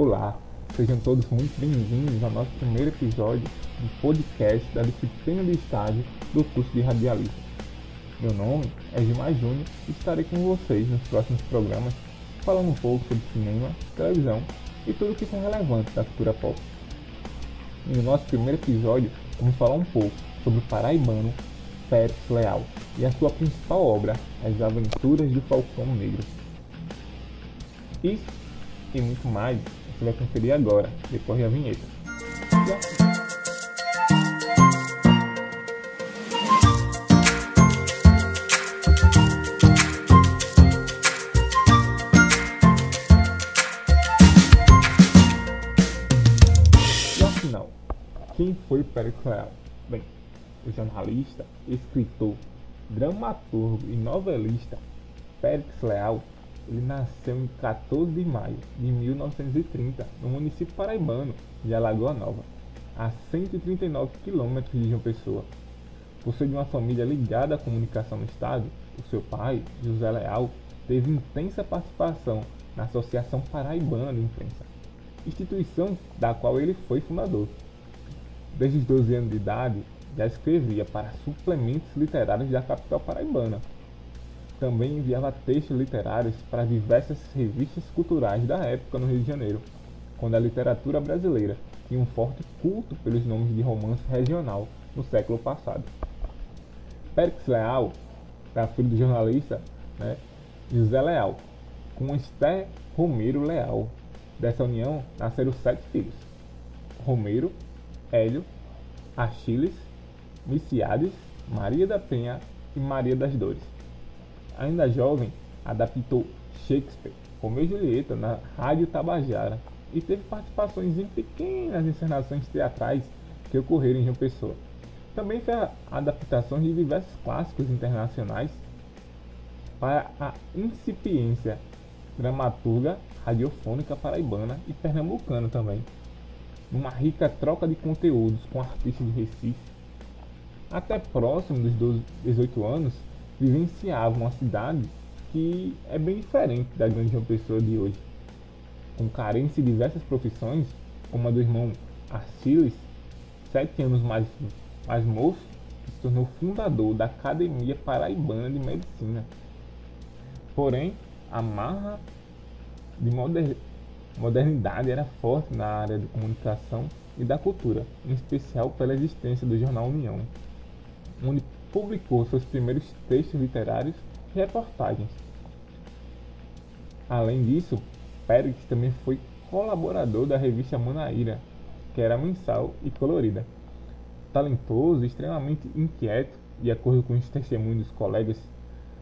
Olá, sejam todos muito bem-vindos ao nosso primeiro episódio do podcast da disciplina de estágio do curso de radialismo. Meu nome é Gilmar Júnior e estarei com vocês nos próximos programas falando um pouco sobre cinema, televisão e tudo o que for relevante da cultura pop. E no nosso primeiro episódio, vamos falar um pouco sobre o paraibano Pérez Leal e a sua principal obra, As Aventuras do Falcão Negro. Isso e muito mais você vai conferir agora, depois da vinheta. E afinal, quem foi Pérez Leal? Bem, o jornalista, escritor, dramaturgo e novelista Pérez Leal ele nasceu em 14 de maio de 1930 no município paraibano de Alagoa Nova, a 139 quilômetros de João Pessoa. Por ser de uma família ligada à comunicação no estado, o seu pai, José Leal, teve intensa participação na Associação Paraibana de Imprensa, instituição da qual ele foi fundador. Desde os 12 anos de idade, já escrevia para suplementos literários da capital paraibana. Também enviava textos literários para diversas revistas culturais da época no Rio de Janeiro, quando a literatura brasileira tinha um forte culto pelos nomes de romance regional no século passado. Périx Leal era filho do jornalista né, José Leal, com Esther Romero Leal. Dessa união nasceram sete filhos: Romero, Hélio, Achiles, Miciades, Maria da Penha e Maria das Dores. Ainda jovem, adaptou Shakespeare, Romeu e Julieta, na Rádio Tabajara e teve participações em pequenas encenações teatrais que ocorreram em João Pessoa. Também fez adaptações de diversos clássicos internacionais para a incipiência dramaturga radiofônica paraibana e pernambucana também, numa rica troca de conteúdos com artistas de Recife. Até próximo dos 12, 18 anos, vivenciava uma cidade que é bem diferente da grande João Pessoa de hoje, com carência de diversas profissões, como a do irmão Arciles, sete anos mais, mais moço, que se tornou fundador da Academia Paraibana de Medicina. Porém, a marra de moder, modernidade era forte na área de comunicação e da cultura, em especial pela existência do jornal União, onde publicou seus primeiros textos literários e reportagens. Além disso, Pérez também foi colaborador da revista Manaíra, que era mensal e colorida. Talentoso, extremamente inquieto, de acordo com os testemunhos dos colegas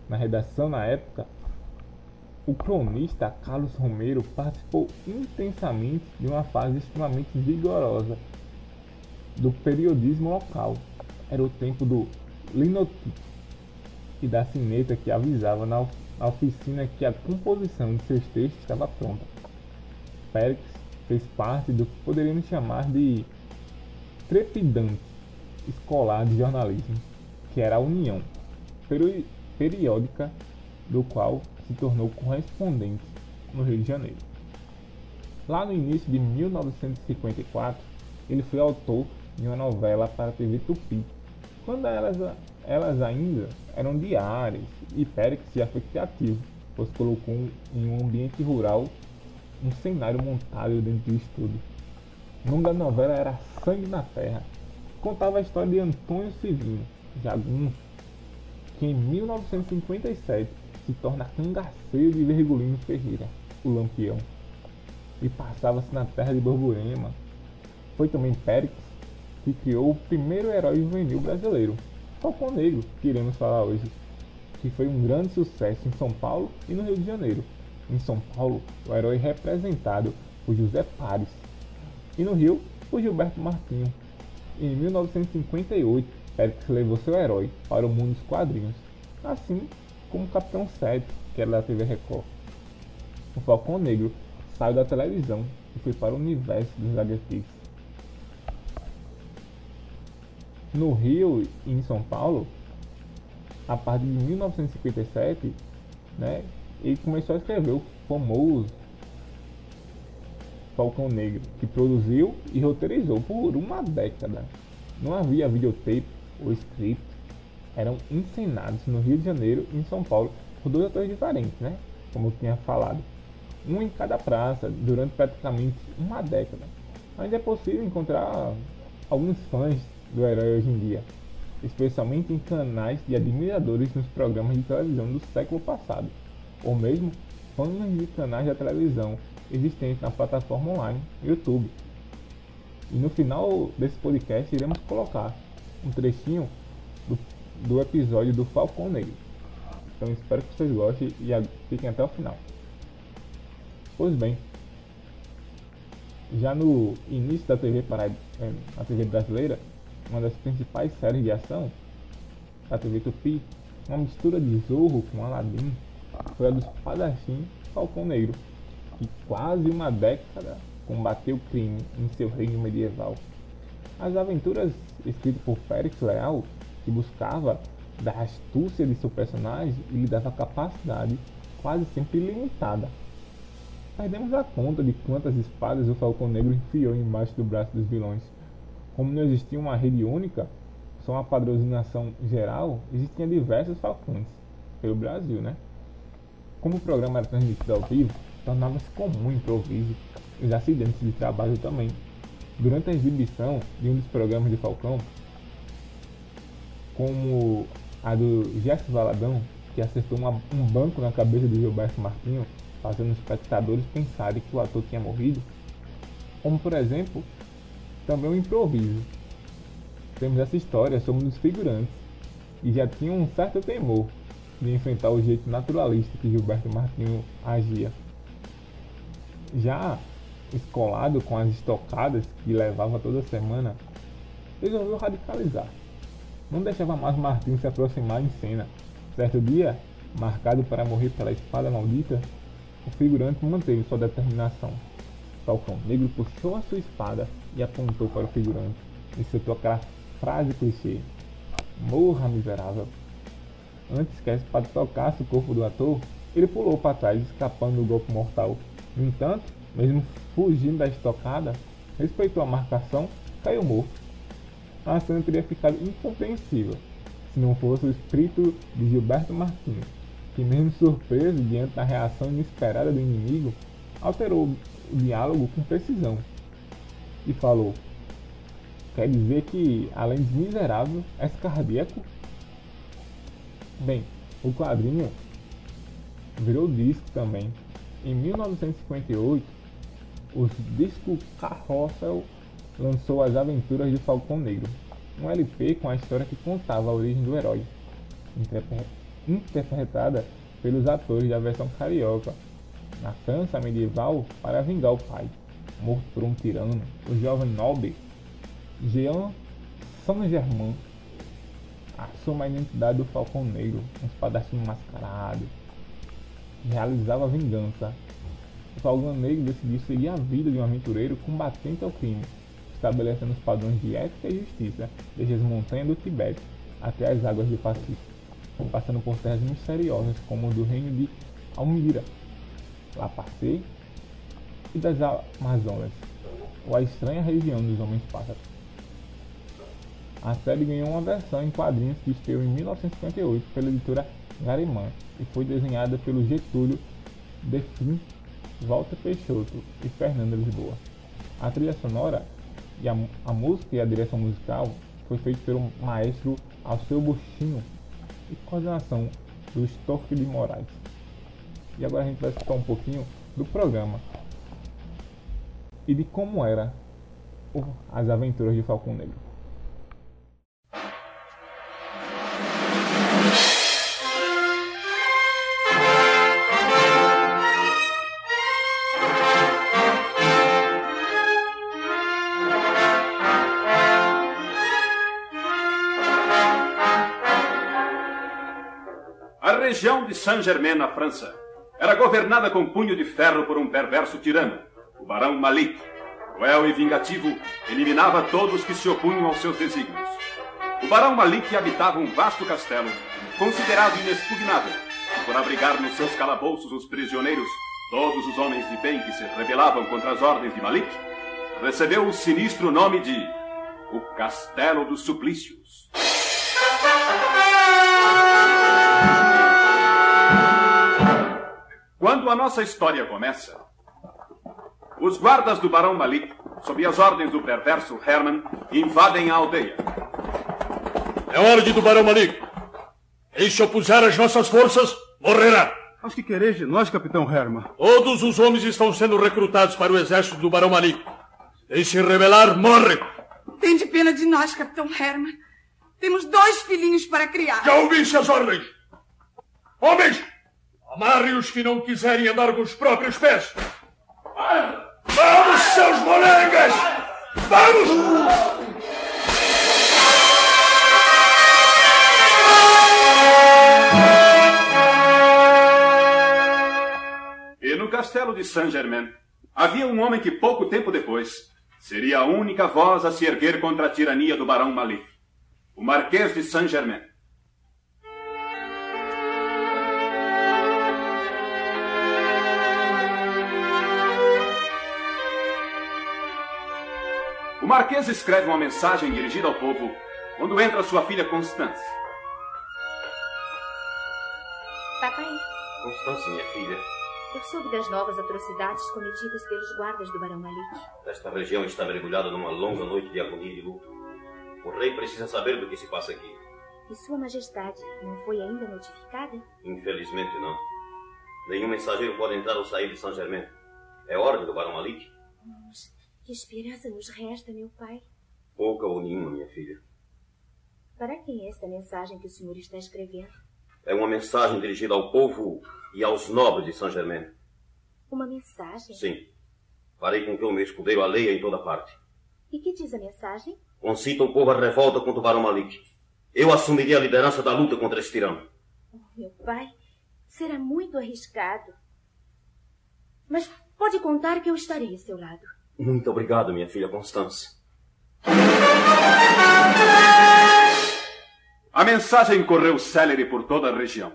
na redação na época, o cronista Carlos Romero participou intensamente de uma fase extremamente vigorosa do periodismo local. Era o tempo do linotype e da sineta que avisava na, na oficina que a composição de seus textos estava pronta. Pérez fez parte do que poderíamos chamar de trepidante escolar de jornalismo, que era a União peri Periódica, do qual se tornou correspondente no Rio de Janeiro. Lá no início de 1954, ele foi autor de uma novela para a TV Tupi, quando elas, elas ainda eram diárias e Pérez já foi criativo, pois colocou em um ambiente rural um cenário montado dentro do estúdio. O nome da novela era Sangue na Terra. Contava a história de Antônio Civino, jagunço, que em 1957 se torna cangaceiro de Virgulino Ferreira, o Lampião, e passava-se na terra de Borborema. Foi também Pérez que criou o primeiro herói juvenil brasileiro, Falcão Negro, que iremos falar hoje, que foi um grande sucesso em São Paulo e no Rio de Janeiro. Em São Paulo, o herói representado por José Pares, e no Rio, por Gilberto Martinho. Em 1958, Pérez levou seu herói para o mundo dos quadrinhos, assim como o Capitão 7, que era da TV Record. O Falcão Negro saiu da televisão e foi para o universo dos HQs. No Rio e em São Paulo, a partir de 1957, né, ele começou a escrever o famoso Falcão Negro, que produziu e roteirizou por uma década. Não havia videotape ou script, eram encenados no Rio de Janeiro e em São Paulo por dois atores diferentes, né? Como eu tinha falado. Um em cada praça, durante praticamente uma década. Ainda é possível encontrar alguns fãs do herói hoje em dia, especialmente em canais de admiradores nos programas de televisão do século passado, ou mesmo fãs de canais de televisão existentes na plataforma online YouTube. E no final desse podcast iremos colocar um trechinho do, do episódio do Falcão Negro. Então espero que vocês gostem e fiquem até o final. Pois bem, já no início da TV, para, é, a TV brasileira, uma das principais séries de ação, a TV Tupi, uma mistura de Zorro com Aladdin, foi a do espadachim Falcão Negro, que quase uma década combateu o crime em seu reino medieval. As aventuras escritas por Félix Leal, que buscava da astúcia de seu personagem e lhe dava capacidade quase sempre limitada. Perdemos a conta de quantas espadas o Falcão Negro enfiou embaixo do braço dos vilões. Como não existia uma rede única, só uma padronização geral, existiam diversos falcões pelo Brasil, né? Como o programa era transmitido ao vivo, tornava-se comum improviso e os acidentes de trabalho também. Durante a exibição de um dos programas de Falcão, como a do Gerson Valadão, que acertou uma, um banco na cabeça de Gilberto Martinho, fazendo os espectadores pensarem que o ator tinha morrido, como por exemplo, também um improviso. Temos essa história sobre os figurantes, e já tinham um certo temor de enfrentar o jeito naturalista que Gilberto Martinho agia. Já escolado com as estocadas que levava toda semana, resolveu radicalizar. Não deixava mais Martinho se aproximar em cena. Certo dia, marcado para morrer pela espada maldita, o figurante manteve sua determinação. Falcão Negro puxou a sua espada e apontou para o figurante e citou aquela frase clichê: Morra, miserável. Antes que a espada tocasse o corpo do ator, ele pulou para trás, escapando do golpe mortal. No entanto, mesmo fugindo da estocada, respeitou a marcação, caiu morto. A cena teria ficado incompreensível se não fosse o espírito de Gilberto Martins, que mesmo surpreso diante da reação inesperada do inimigo, alterou o diálogo com precisão e falou: Quer dizer que, além de miserável, és cardíaco? Bem, o quadrinho virou disco também. Em 1958, os disco Carrossel lançou As Aventuras de Falcão Negro, um LP com a história que contava a origem do herói, interpretada pelos atores da versão carioca, na França medieval para vingar o pai, morto por um tirano, o jovem nobre Jean Saint-Germain assume a identidade do Falcão Negro, um espadachim mascarado. Realizava a vingança. O Falcão Negro decidiu seguir a vida de um aventureiro combatente ao crime, estabelecendo os padrões de ética e justiça desde as montanhas do Tibete até as águas do Pacífico, passando por terras misteriosas como o do reino de Almira, La Pacê e das Amazonas, ou a estranha região dos Homens Pássaros. A série ganhou uma versão em quadrinhos que estreou em 1958 pela editora Garimã e foi desenhada pelo Getúlio Defim, Walter Peixoto e Fernanda Lisboa. A trilha sonora e a, a música e a direção musical foi feita pelo maestro Alceu Bustinho e coordenação do Stork de Moraes. E agora a gente vai escutar um pouquinho do programa e de como era as aventuras de Falcão Negro. região de Saint-Germain, na França, era governada com punho de ferro por um perverso tirano, o Barão Malik. Cruel e vingativo, eliminava todos que se opunham aos seus desígnios. O Barão Malik habitava um vasto castelo, considerado inexpugnável, por abrigar nos seus calabouços os prisioneiros todos os homens de bem que se rebelavam contra as ordens de Malik, recebeu o sinistro nome de o Castelo dos Suplícios. Quando a nossa história começa, os guardas do Barão Malik, sob as ordens do perverso Herman, invadem a aldeia. É ordem do Barão Malik. Quem se opuser às nossas forças, morrerá. Mas que quereis de nós, capitão Herman? Todos os homens estão sendo recrutados para o exército do Barão Malik. Quem se rebelar, morre. Tem de pena de nós, capitão Herman. Temos dois filhinhos para criar. Já ouviste as ordens? Homens, amarre os que não quiserem andar com os próprios pés. Vamos, seus molengas! Vamos! E no castelo de Saint-Germain havia um homem que pouco tempo depois seria a única voz a se erguer contra a tirania do Barão Malik, o Marquês de Saint-Germain. O Marquês escreve uma mensagem dirigida ao povo quando entra sua filha Constance. Papai, Constância, minha filha, eu soube das novas atrocidades cometidas pelos guardas do Barão Malik. esta região está mergulhada numa longa noite de agonia e de luto. O rei precisa saber do que se passa aqui. E Sua Majestade não foi ainda notificada? Infelizmente, não. Nenhum mensageiro pode entrar ou sair de Saint-Germain. É ordem do Barão Malik? Que esperança nos resta, meu pai? Pouca ou nenhuma, minha filha. Para quem é esta mensagem que o senhor está escrevendo? É uma mensagem dirigida ao povo e aos nobres de Saint-Germain. Uma mensagem? Sim. Farei com que o meu escudeiro a leia em toda parte. E que diz a mensagem? Concita o povo à revolta contra o Barão Malik. Eu assumiria a liderança da luta contra esse tirano. Oh, meu pai, será muito arriscado. Mas pode contar que eu estarei a seu lado. Muito obrigado, minha filha Constância. A mensagem correu célere por toda a região.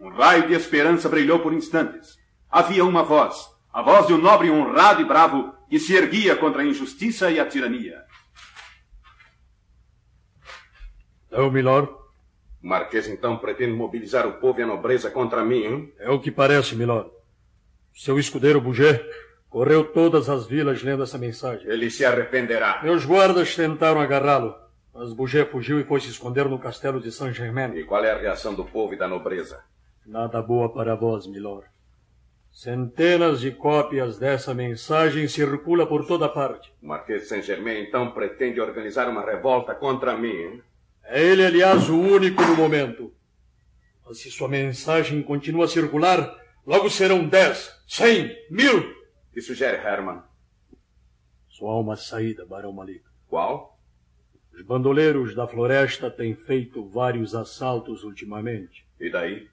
Um raio de esperança brilhou por instantes. Havia uma voz, a voz de um nobre honrado e bravo que se erguia contra a injustiça e a tirania. É o Milord? O Marquês então pretende mobilizar o povo e a nobreza contra mim, hein? É o que parece, Milord. Seu escudeiro Bouget correu todas as vilas lendo essa mensagem. Ele se arrependerá. Meus guardas tentaram agarrá-lo, mas Bouget fugiu e foi se esconder no castelo de Saint-Germain. E qual é a reação do povo e da nobreza? Nada boa para vós, Milord. Centenas de cópias dessa mensagem circula por toda parte. O Marquês de Saint-Germain então pretende organizar uma revolta contra mim, hein? É ele, aliás, o único no momento. Mas se sua mensagem continua a circular, logo serão dez, cem, mil. Que sugere Herman? Só há uma saída, Barão Malik. Qual? Os bandoleiros da floresta têm feito vários assaltos ultimamente. E daí?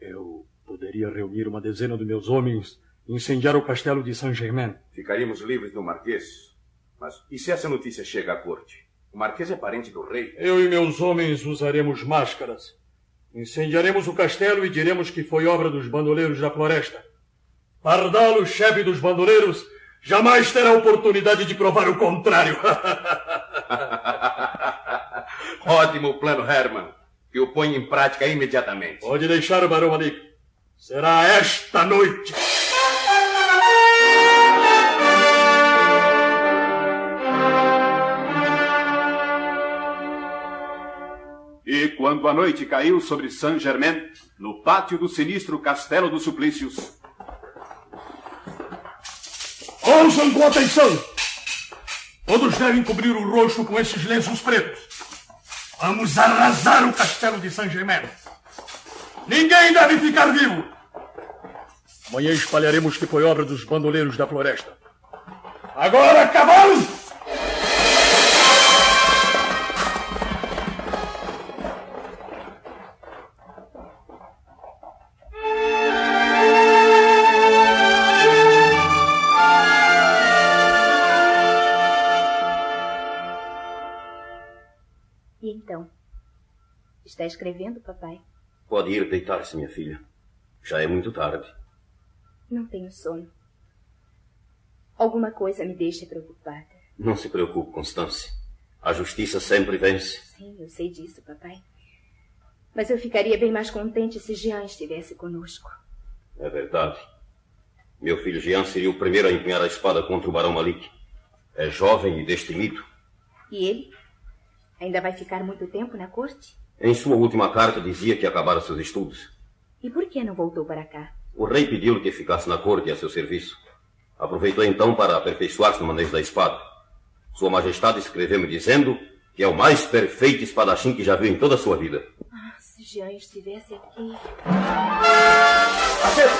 Eu poderia reunir uma dezena de meus homens e incendiar o castelo de Saint-Germain. Ficaríamos livres do Marquês. Mas e se essa notícia chega à corte? O Marquês é parente do rei? Eu e meus homens usaremos máscaras. Incendiaremos o castelo e diremos que foi obra dos bandoleiros da floresta. Pardalo, chefe dos bandoleiros, jamais terá oportunidade de provar o contrário. Ótimo plano, Herman. Que o põe em prática imediatamente. Pode deixar, Barão Malik. Será esta noite. E quando a noite caiu sobre Saint-Germain, no pátio do sinistro Castelo dos Suplícios, Ouçam com atenção! Todos devem cobrir o rosto com esses lenços pretos. Vamos arrasar o castelo de Saint-Germain. Ninguém deve ficar vivo. Amanhã espalharemos que foi obra dos bandoleiros da floresta. Agora, cavalos! Está escrevendo, papai? Pode ir deitar-se, minha filha. Já é muito tarde. Não tenho sono. Alguma coisa me deixa preocupada. Não se preocupe, Constância. A justiça sempre vence. Sim, eu sei disso, papai. Mas eu ficaria bem mais contente se Jean estivesse conosco. É verdade. Meu filho Jean seria o primeiro a empunhar a espada contra o Barão Malik. É jovem e destemido. E ele? Ainda vai ficar muito tempo na corte? Em sua última carta dizia que acabara seus estudos. E por que não voltou para cá? O rei pediu-lhe que ficasse na corte a seu serviço. Aproveitou então para aperfeiçoar-se no manejo da espada. Sua Majestade escreveu-me dizendo que é o mais perfeito espadachim que já viu em toda a sua vida. Ah, se Jean estivesse aqui. Marquês!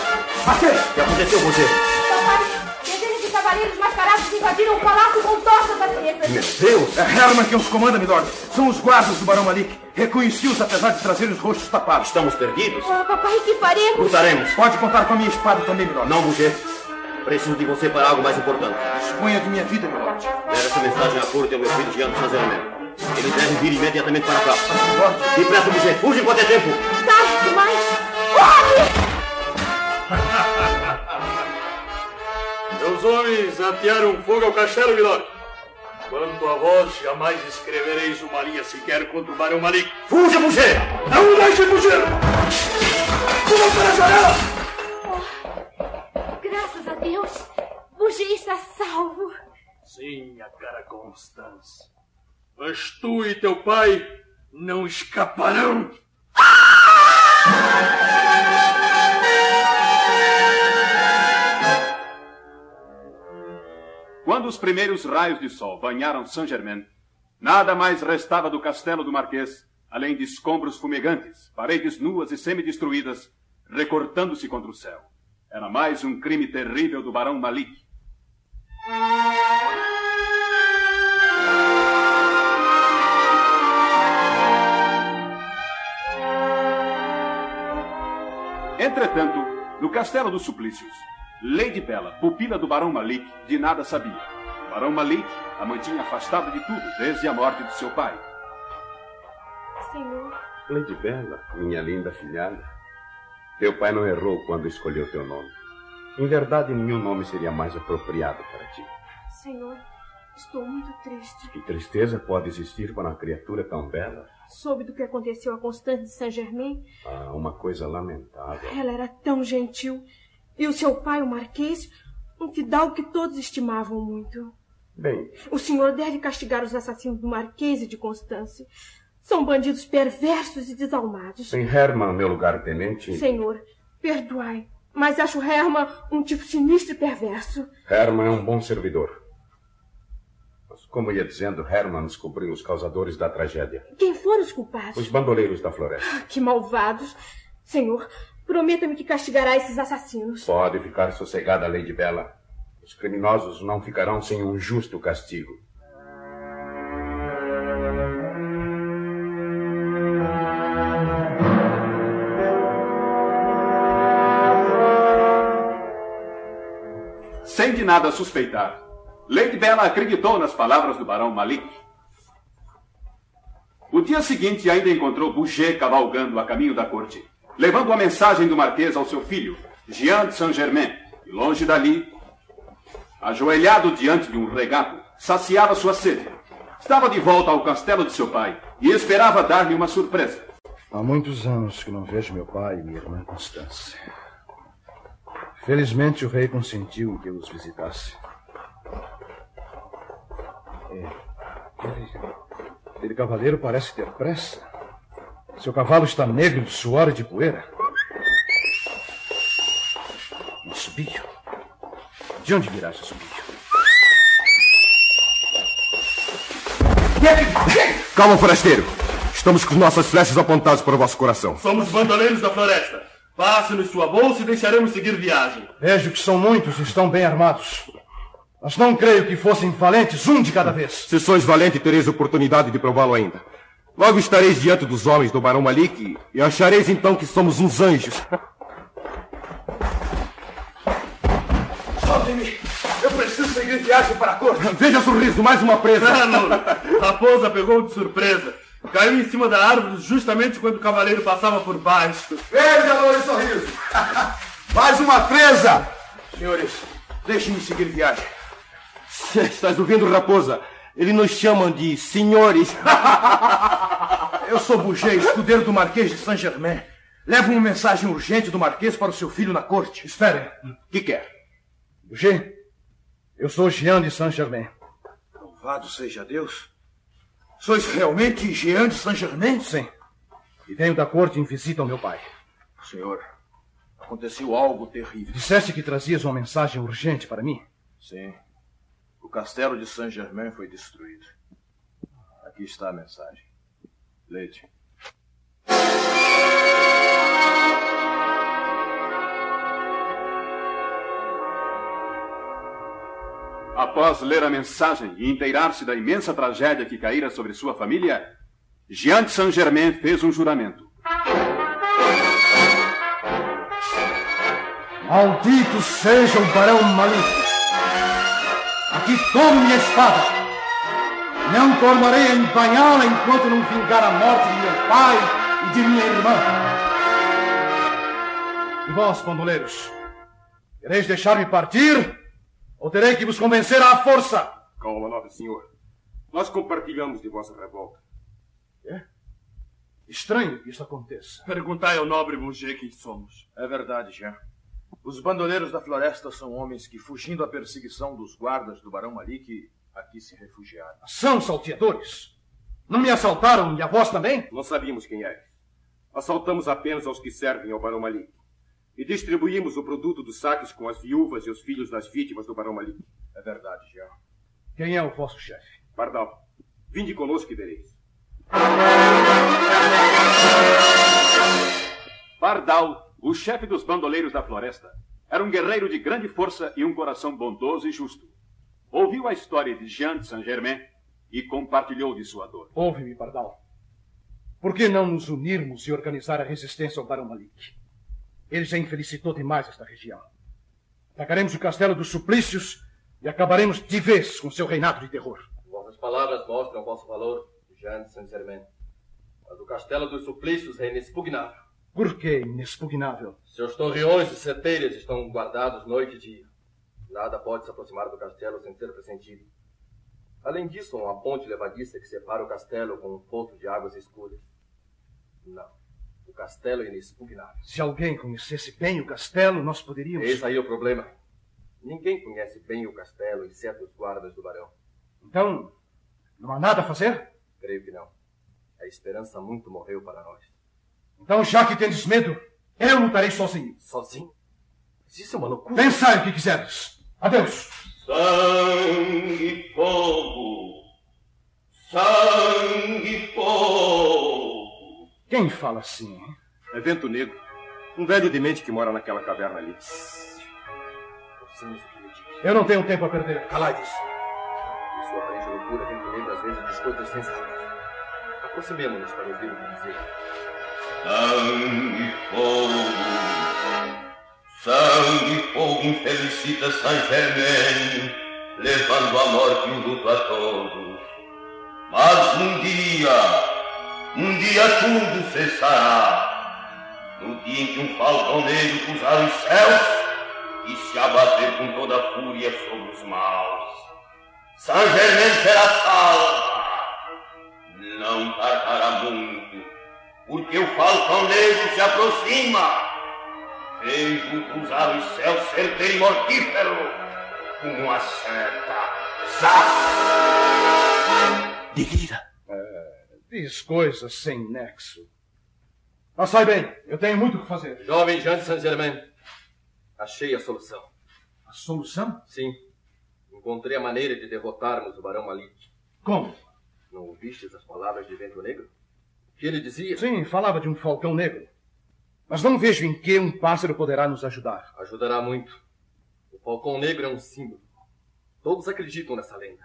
Marquês! O que aconteceu com você? Papai, cavaleiros mascarados invadiram o palácio com tochas acesas. Meu Deus! É Herman quem os comanda, milord. São os guardas do Barão Malik. Reconheci-os apesar de trazer os rostos tapados. Estamos perdidos? Oh, papai, que faremos? Lutaremos. Pode contar com a minha espada também, milord. Não, Boucher. Preciso de você para algo mais importante. Disponha de minha vida, milord. Leve essa mensagem à corte ao meu filho de Saint-Germain. Ele deve vir imediatamente para cá. Milord. Depressa, Boucher. Fuja enquanto é tempo. Tarde demais! Corre! Meus homens atearam fogo ao castelo, Milord. Quanto a vós, jamais escrevereis uma linha sequer contra o Barão Malik. Fuja, Boucher! Não deixe fugir! Pula para a janela! Graças a Deus, Bouger está salvo. Sim, a cara Constância. Mas tu e teu pai não escaparão. Quando os primeiros raios de sol banharam Saint-Germain, nada mais restava do castelo do Marquês, além de escombros fumegantes, paredes nuas e semi-destruídas, recortando-se contra o céu. Era mais um crime terrível do Barão Malik. Entretanto, no castelo dos suplícios, Lady Bella, pupila do Barão Malik, de nada sabia. O Barão Malik a mantinha afastada de tudo desde a morte de seu pai. Senhor, Lady Bella, minha linda filhada, teu pai não errou quando escolheu teu nome. Em verdade, nenhum nome seria mais apropriado para ti. Senhor, estou muito triste. Que tristeza pode existir para uma criatura tão bela? Soube do que aconteceu a Constance de Saint-Germain. Ah, uma coisa lamentável. Ela era tão gentil. E o seu pai, o Marquês, um fidalgo que todos estimavam muito. Bem, O senhor deve castigar os assassinos do Marquês e de Constance. São bandidos perversos e desalmados. sem Herman, meu lugar tenente, Senhor, perdoai, mas acho Herman um tipo sinistro e perverso. Herman é um bom servidor. Mas, como ia dizendo, Herman descobriu os causadores da tragédia. Quem foram os culpados? Os bandoleiros da floresta. Ah, Que malvados. Senhor, prometa-me que castigará esses assassinos. Pode ficar sossegada, Lady Bella. Os criminosos não ficarão sem um justo castigo. Sem de nada suspeitar, Lady Bella acreditou nas palavras do Barão Malik. O dia seguinte ainda encontrou Boucher cavalgando a caminho da corte, levando a mensagem do Marquês ao seu filho, Jean de Saint-Germain, e longe dali, ajoelhado diante de um regato, saciava sua sede. Estava de volta ao castelo de seu pai e esperava dar-lhe uma surpresa. Há muitos anos que não vejo meu pai e minha irmã Constância. Felizmente o rei consentiu que eu os visitasse. É, ele, ele cavaleiro parece ter pressa. Seu cavalo está negro de suor e de poeira. Um assobio. De onde virá esse assobio? Calma, forasteiro. Estamos com nossas flechas apontadas para o vosso coração. Somos bandoleiros da floresta. Passe-nos sua bolsa e deixaremos seguir viagem. Vejo que são muitos e estão bem armados. Mas não creio que fossem valentes, um de cada vez. Se sois valente, tereis oportunidade de prová-lo ainda. Logo estareis diante dos homens do Barão Malik e achareis então que somos uns anjos. Soltem-me! Eu preciso seguir viagem para a corte. Veja sorriso, mais uma presa. Ah, não. Raposa pegou de surpresa. Caiu em cima da árvore justamente quando o cavaleiro passava por baixo. Veja, Louro Sorriso! Mais uma presa! Senhores, deixem-me seguir viagem. Estás ouvindo, raposa? Eles nos chamam de senhores. Eu sou Bouget, escudeiro do Marquês de Saint-Germain. Levo uma mensagem urgente do Marquês para o seu filho na corte. Esperem. O que quer? Bouget, eu sou Jean de Saint-Germain. Louvado seja Deus. Sois realmente Jean de Saint-Germain? Sim. E venho da corte em visita ao meu pai. Senhor, aconteceu algo terrível. Disseste que trazias uma mensagem urgente para mim? Sim. O castelo de Saint-Germain foi destruído. Aqui está a mensagem. Leite. Após ler a mensagem e inteirar-se da imensa tragédia que caíra sobre sua família, Jean de Saint-Germain fez um juramento. Maldito seja o Barão Malik! Aqui tomo minha espada! Não tornarei a embanhá-la enquanto não vingar a morte de meu pai e de minha irmã! E vós, bandoleiros, quereis deixar-me partir? Ou terei que vos convencer à força? Calma, nobre senhor. Nós compartilhamos de vossa revolta. É? Estranho que isso aconteça. Perguntai ao nobre Bouget quem somos. É verdade, Jean. Os bandoleiros da floresta são homens que, fugindo à perseguição dos guardas do Barão Malik, aqui se refugiaram. São salteadores? Não me assaltaram e a vós também? Não sabíamos quem eres. Assaltamos apenas aos que servem ao Barão Malik. E distribuímos o produto dos saques com as viúvas e os filhos das vítimas do Barão Malik. É verdade, Jean. Quem é o vosso chefe? Pardal, vinde conosco e vereis. Pardal, o chefe dos bandoleiros da floresta, era um guerreiro de grande força e um coração bondoso e justo. Ouviu a história de Jean de Saint-Germain e compartilhou de sua dor. Ouve-me, Pardal. Por que não nos unirmos e organizar a resistência ao Barão Malik? Ele já infelicitou demais esta região. Atacaremos o castelo dos suplícios e acabaremos de vez com seu reinado de terror. Vossas palavras mostram o vosso valor, Jean de Saint-Germain. Mas o castelo dos suplícios é inexpugnável. Por que inexpugnável? Seus torreões e seteiras estão guardados noite e dia. Nada pode se aproximar do castelo sem ser pressentido. Além disso, há uma ponte levadiça que separa o castelo com um poço de águas escuras. Não. O castelo é inexpugnável. Se alguém conhecesse bem o castelo, nós poderíamos. Esse aí é o problema. Ninguém conhece bem o castelo, exceto os guardas do barão. Então, não há nada a fazer? Creio que não. A esperança muito morreu para nós. Então, já que tendes medo, eu lutarei sozinho. Sozinho? Mas isso é uma loucura. Pensai o que quiseres. Adeus. Sangue, fogo. Sangue, fogo. Quem fala assim? Hein? É Vento Negro. Um velho demente que mora naquela caverna ali. Ouçamos o que ele diz. Eu não tenho tempo a perder. Calai-vos. Em sua aparente loucura, Vento Negro às vezes diz coisas sensatas. Aproximemo-nos para ouvir o que dizer. Sangue, fogo. Sangue, fogo infelicita Saint Germain, levando a morte e o luto a todos. Mas um dia, um dia tudo cessará. No dia em que um falcão negro cruzar os céus e se abater com toda a fúria sobre os maus. Saint Germain será salva. Não tardará muito, o falcão negro se aproxima. Vejo cruzar os céus certeiro e mortífero, como uma seta. Zaz! Diga, é, diz coisas sem nexo. Mas sai bem, eu tenho muito o que fazer. Jovem Jean de Saint-Germain, achei a solução. A solução? Sim. Encontrei a maneira de derrotarmos o Barão Malik. Como? Não ouvistes as palavras de Vento Negro? Que ele dizia? Sim, falava de um falcão negro. Mas não vejo em que um pássaro poderá nos ajudar. Ajudará muito. O falcão negro é um símbolo. Todos acreditam nessa lenda.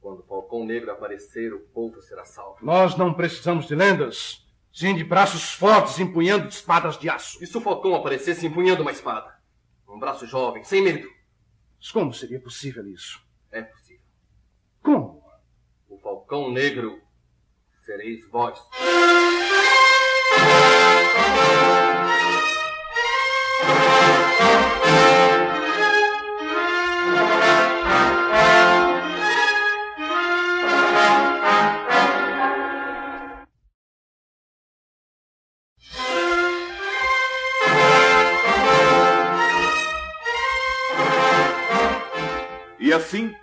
Quando o falcão negro aparecer, o povo será salvo. Nós não precisamos de lendas, sim de braços fortes empunhando espadas de aço. E se o falcão aparecesse empunhando uma espada? Um braço jovem, sem medo. Mas como seria possível isso? É possível. Como? O falcão negro sereis vós. E assim,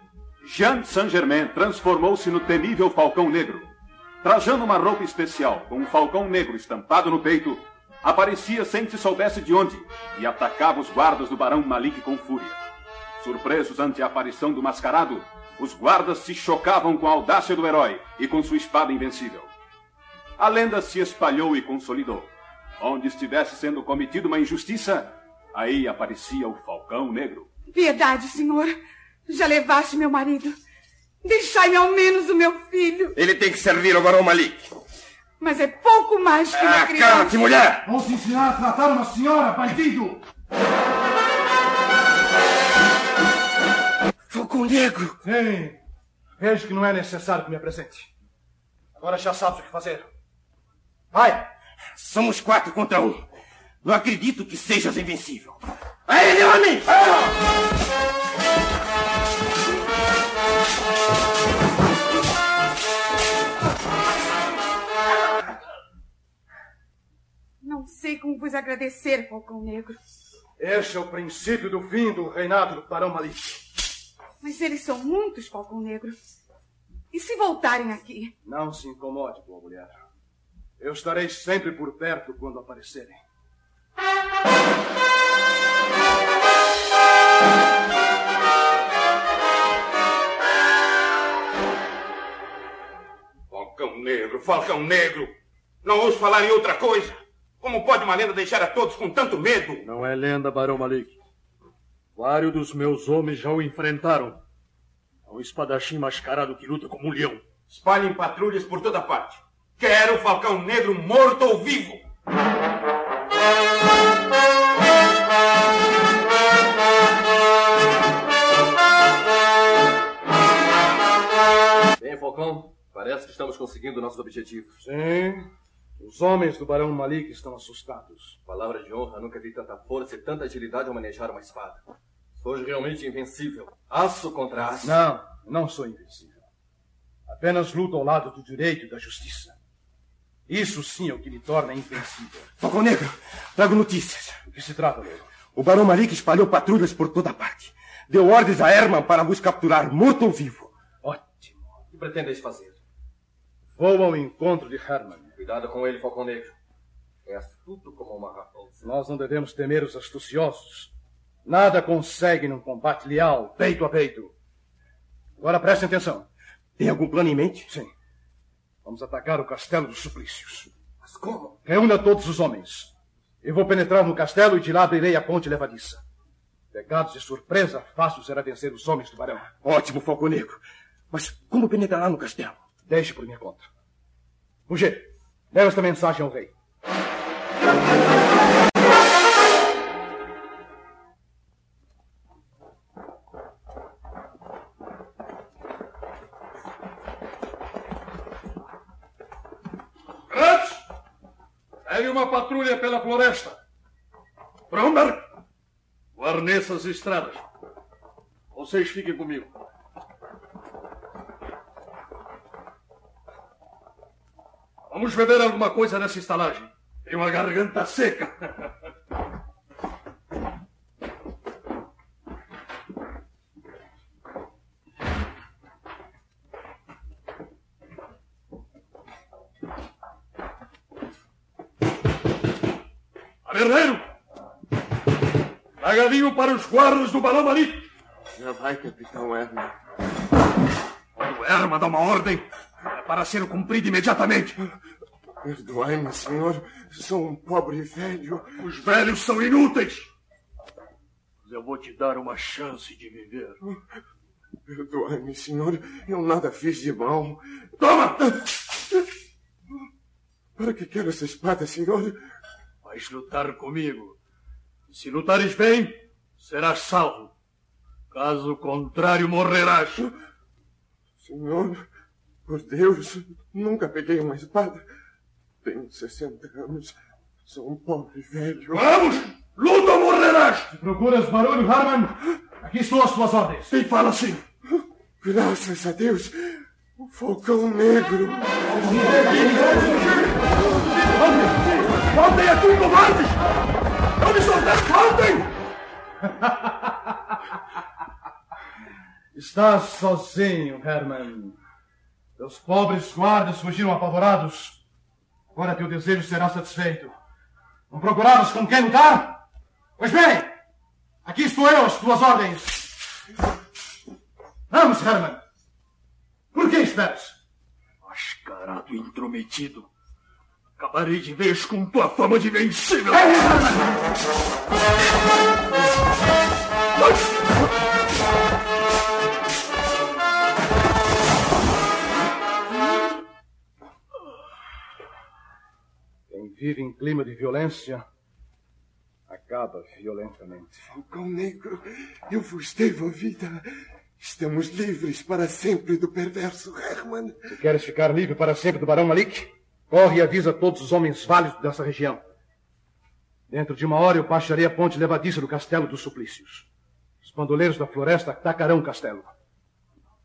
Jean Saint-Germain transformou-se no temível Falcão Negro, Trajando uma roupa especial, com um falcão negro estampado no peito, aparecia sem se soubesse de onde e atacava os guardas do Barão Malik com fúria. Surpresos ante a aparição do mascarado, os guardas se chocavam com a audácia do herói e com sua espada invencível. A lenda se espalhou e consolidou. Onde estivesse sendo cometida uma injustiça, aí aparecia o Falcão Negro. Piedade, senhor. Já levaste meu marido. Deixai-me ao menos o meu filho. Ele tem que servir ao Barão Malik. Mas é pouco mais que uma Ah, criança. cala-te, mulher! Vou te ensinar a tratar uma senhora, bandido! Falcão Negro! Sim. Vejo que não é necessário que me apresente. Agora já sabes o que fazer. Vai! Somos quatro contra um. Não acredito que sejas invencível. Aí, meu amigo! Não agradecer, Falcão Negro. Este é o princípio do fim do reinado do Barão Malik. Mas eles são muitos, Falcão Negro. E se voltarem aqui? Não se incomode, boa mulher. Eu estarei sempre por perto quando aparecerem. Falcão Negro, Falcão Negro! Não ouço falar em outra coisa. Como pode uma lenda deixar a todos com tanto medo? Não é lenda, Barão Malik. Vários dos meus homens já o enfrentaram. É um espadachim mascarado que luta como um leão. Espalhem patrulhas por toda parte. Quero o Falcão Negro morto ou vivo! Bem, Falcão, parece que estamos conseguindo nossos objetivos. Sim. Os homens do Barão Malik estão assustados. Palavra de honra, nunca vi tanta força e tanta agilidade ao manejar uma espada. Sois realmente invencível. Aço contra aço. Não, não sou invencível. Apenas luto ao lado do direito e da justiça. Isso sim é o que me torna invencível. Falcão Negro, trago notícias. O que se trata, Louro? O Barão Malik espalhou patrulhas por toda parte. Deu ordens a Herman para vos capturar, morto ou vivo. O que pretendeis fazer? Vou ao encontro de Herman. Cuidado com ele, Falcão Negro. É astuto como uma raposa. Nós não devemos temer os astuciosos. Nada consegue num combate leal, peito a peito. Agora prestem atenção. Tem algum plano em mente? Sim. Vamos atacar o castelo dos suplícios. Mas como? Reúna todos os homens. Eu vou penetrar no castelo e de lá abrirei a ponte levadiça. Pegados de surpresa, fácil será vencer os homens do barão. Ótimo, Falcão Negro. Mas como penetrará no castelo? Deixe por minha conta. Muger, leva esta mensagem ao rei. Gratz! Pegue uma patrulha pela floresta. Bromberg! Guarneça as estradas. Vocês fiquem comigo. Vamos beber alguma coisa nessa estalagem. Tem uma garganta seca. Taverneiro! Traga vinho para os guardas do Balão Malik. Já vai, capitão Herman. Quando Herman dá uma ordem, é para ser cumprida imediatamente. Perdoai-me, senhor. Sou um pobre velho. Os velhos são inúteis. Mas eu vou te dar uma chance de viver. Perdoai-me, senhor. Eu nada fiz de mal. Toma! Para que quero essa espada, senhor? Vais lutar comigo. E se lutares bem, serás salvo. Caso contrário, morrerás. Senhor, por Deus, nunca peguei uma espada. Tenho 60 anos. Sou um pobre velho. Vamos! Luta ou morrerás! Procuras barulho, Harman? Aqui estão as tuas ordens. Quem fala assim? Graças a Deus. O Falcão Negro. Voltem aqui, covardes! Eu me soltei! Voltem! Estás sozinho, Herman. Teus pobres guardas fugiram apavorados. Agora teu desejo será satisfeito. Não procuravas com quem lutar? Pois bem, aqui estou eu às tuas ordens. Vamos, Herman. Por que esperas? Mascarado intrometido. Acabarei de vez com tua fama de vencível. Quem vive em clima de violência acaba violentamente. Falcão Negro, eu vos devo a vida. Estamos livres para sempre do perverso Herman. Se queres ficar livre para sempre do Barão Malik, corre e avisa todos os homens válidos dessa região. Dentro de uma hora eu baixarei a ponte levadiça do Castelo dos Suplícios. Os bandoleiros da floresta atacarão o castelo.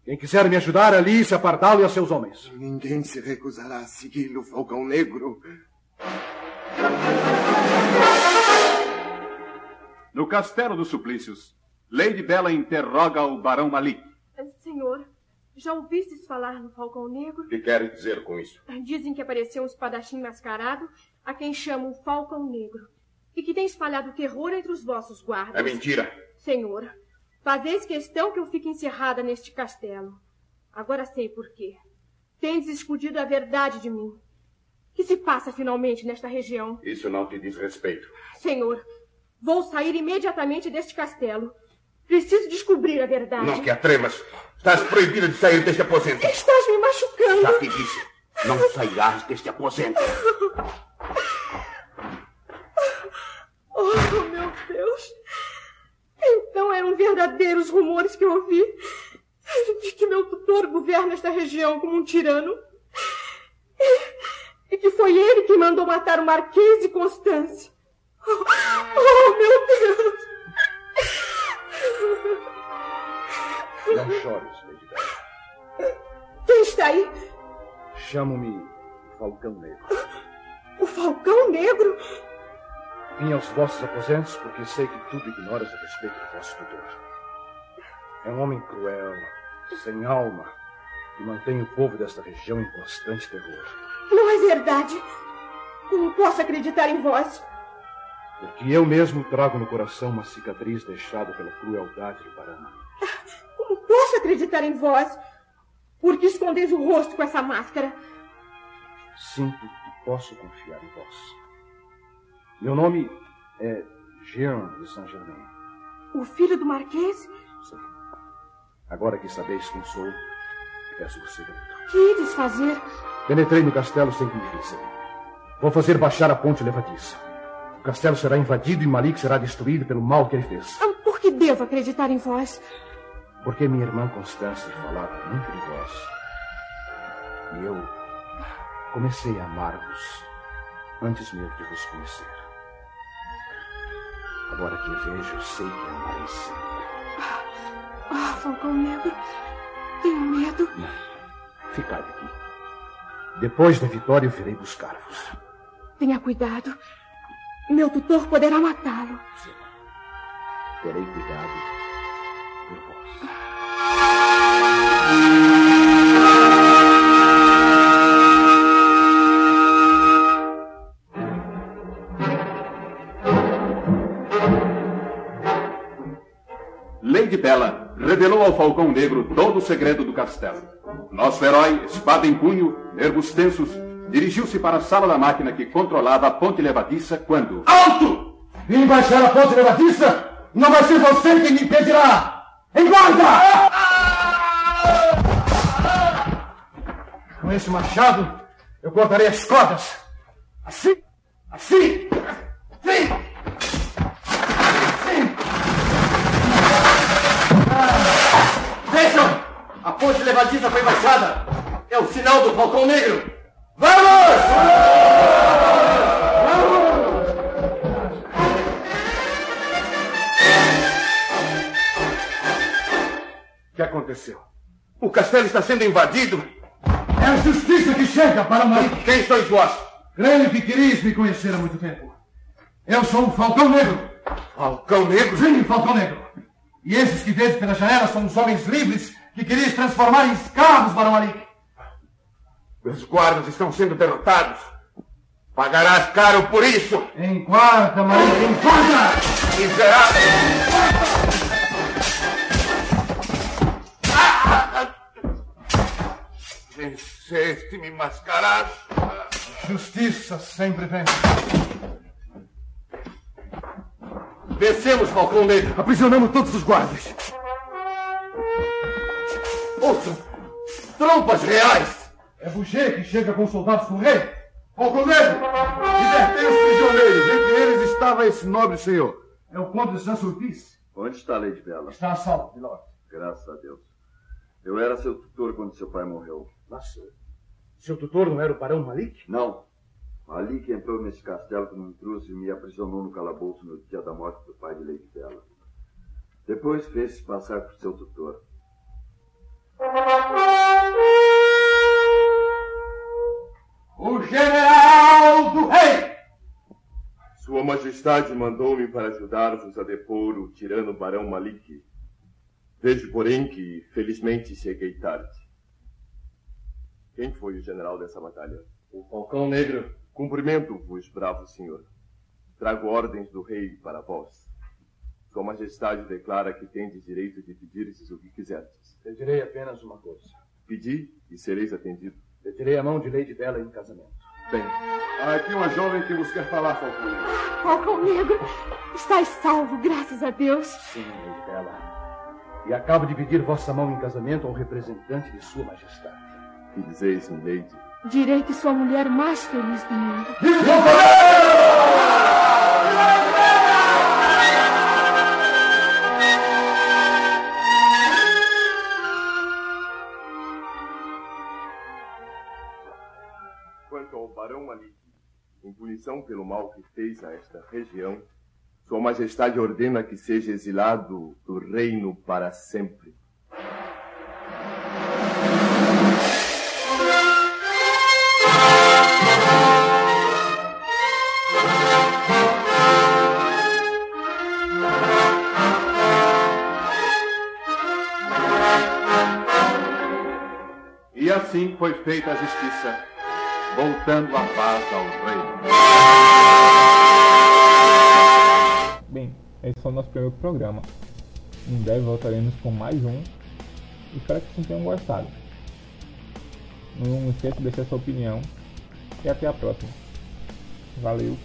Quem quiser me ajudar, alice a Pardalo e a seus homens. Ninguém se recusará a segui-lo, Falcão Negro. No Castelo dos Suplícios, Lady Bella interroga o Barão Malik. Senhor, já ouvistes falar no Falcão Negro? O que quer dizer com isso? Dizem que apareceu um espadachim mascarado, a quem chamam Falcão Negro, e que tem espalhado terror entre os vossos guardas. É mentira. Senhor, fazeis questão que eu fique encerrada neste castelo. Agora sei por quê. Tendes escondido a verdade de mim. O que se passa finalmente nesta região? Isso não te diz respeito. Senhor, vou sair imediatamente deste castelo. Preciso descobrir a verdade. Não te atremas. Estás proibida de sair deste aposento. Estás me machucando. Já te disse. Não sairás deste aposento. Oh, meu Deus. Então eram verdadeiros rumores que eu ouvi de que meu tutor governa esta região como um tirano. Que foi ele que mandou matar o Marquês de Constância. Oh, oh meu Deus! Não chores, Lady Bella. Quem está aí? Chamo-me Falcão Negro. O Falcão Negro? Vim aos vossos aposentos porque sei que tudo ignoras a respeito do vosso tutor. É um homem cruel, sem alma, que mantém o povo desta região em constante terror. Não é verdade. Como posso acreditar em vós? Porque eu mesmo trago no coração uma cicatriz deixada pela crueldade do Barão. Como posso acreditar em vós? Porque escondeis o rosto com essa máscara? Sinto que posso confiar em vós. Meu nome é Jean de Saint-Germain. O filho do Marquês? Sim. Agora que sabeis quem sou, peço o segredo. Que ides fazer? Penetrei no castelo sem que me vissem. Vou fazer baixar a ponte levadiça. O castelo será invadido e Malik será destruído pelo mal que ele fez. Por que devo acreditar em vós? Porque minha irmã Constância falava muito de vós. E eu comecei a amar-vos antes mesmo de vos conhecer. Agora que a vejo, sei que amarei sempre. Ah, Falcão Negro, tenho medo. Não, ficai aqui. Depois da vitória, eu virei buscar-vos. Tenha cuidado. Meu tutor poderá matá-lo. Terei cuidado por vós. Lady Bella revelou ao Falcão Negro todo o segredo do castelo. Nosso herói, espada em punho, nervos tensos, dirigiu-se para a sala da máquina que controlava a ponte levadiça quando. Alto! Vim baixar a ponte levadiça! Não vai ser você quem me impedirá! Em guarda! Com esse machado, eu cortarei as cordas. Assim, assim, assim. Ponte levadiça foi baixada! É o sinal do Falcão Negro! Vamos! O que aconteceu? O castelo está sendo invadido. É a justiça que chega para Malik. Quem sois vós? Creio que querias me conhecer há muito tempo. Eu sou o Falcão Negro. Falcão Negro? Sim, Falcão Negro. E esses que vedes pela janela são os homens livres que querias transformar em escravos, Barão Malik. Meus guardas estão sendo derrotados. Pagarás caro por isso. Malik, em guarda! Miserável! Venceste-me, mascarado. Justiça sempre vem. Vencemos, Falcão Negro. Aprisionamos todos os guardas. Ouçam! Trompas reais! É Boucher que chega com soldados do rei. Falcão Negro! Libertei os prisioneiros. Entre eles estava esse nobre senhor. É o conde de Saint-Sulpice. Onde está a Lady Bella? Está a salvo, Milord. Graças a Deus. Eu era seu tutor quando seu pai morreu. Mas seu tutor não era o barão Malik? Não. Malik entrou nesse castelo como intruso e me aprisionou no calabouço no dia da morte do pai de Lady Bella. Depois fez-se passar por seu tutor. O general do rei! Sua Majestade mandou-me para ajudar-vos a depor o tirano Barão Malik. Vejo, porém, que felizmente cheguei tarde. Quem foi o general dessa batalha? O Falcão Negro. Cumprimento-vos, bravo senhor. Trago ordens do rei para vós. Sua Majestade declara que tendes direito de pedir-lhes o que quiserdes. Pedirei apenas uma coisa. Pedi e sereis atendido. Pedirei a mão de Lady Bella em casamento. Bem, há aqui uma jovem que vos quer falar, Falcão Negro. Falcão Negro, estás salvo, graças a Deus. Sim, Lady Bella. E acabo de pedir vossa mão em casamento ao representante de sua majestade. Que dizeis, milady? Direi que sou a mulher mais feliz do mundo. Quanto punição pelo mal que fez a esta região, Sua Majestade ordena que seja exilado do reino para sempre. E assim foi feita a justiça, voltando a paz ao reino. Bem, esse foi o nosso primeiro programa. Em breve voltaremos com mais um. Espero que vocês tenham gostado. Não esqueça de deixar sua opinião. E até a próxima. Valeu!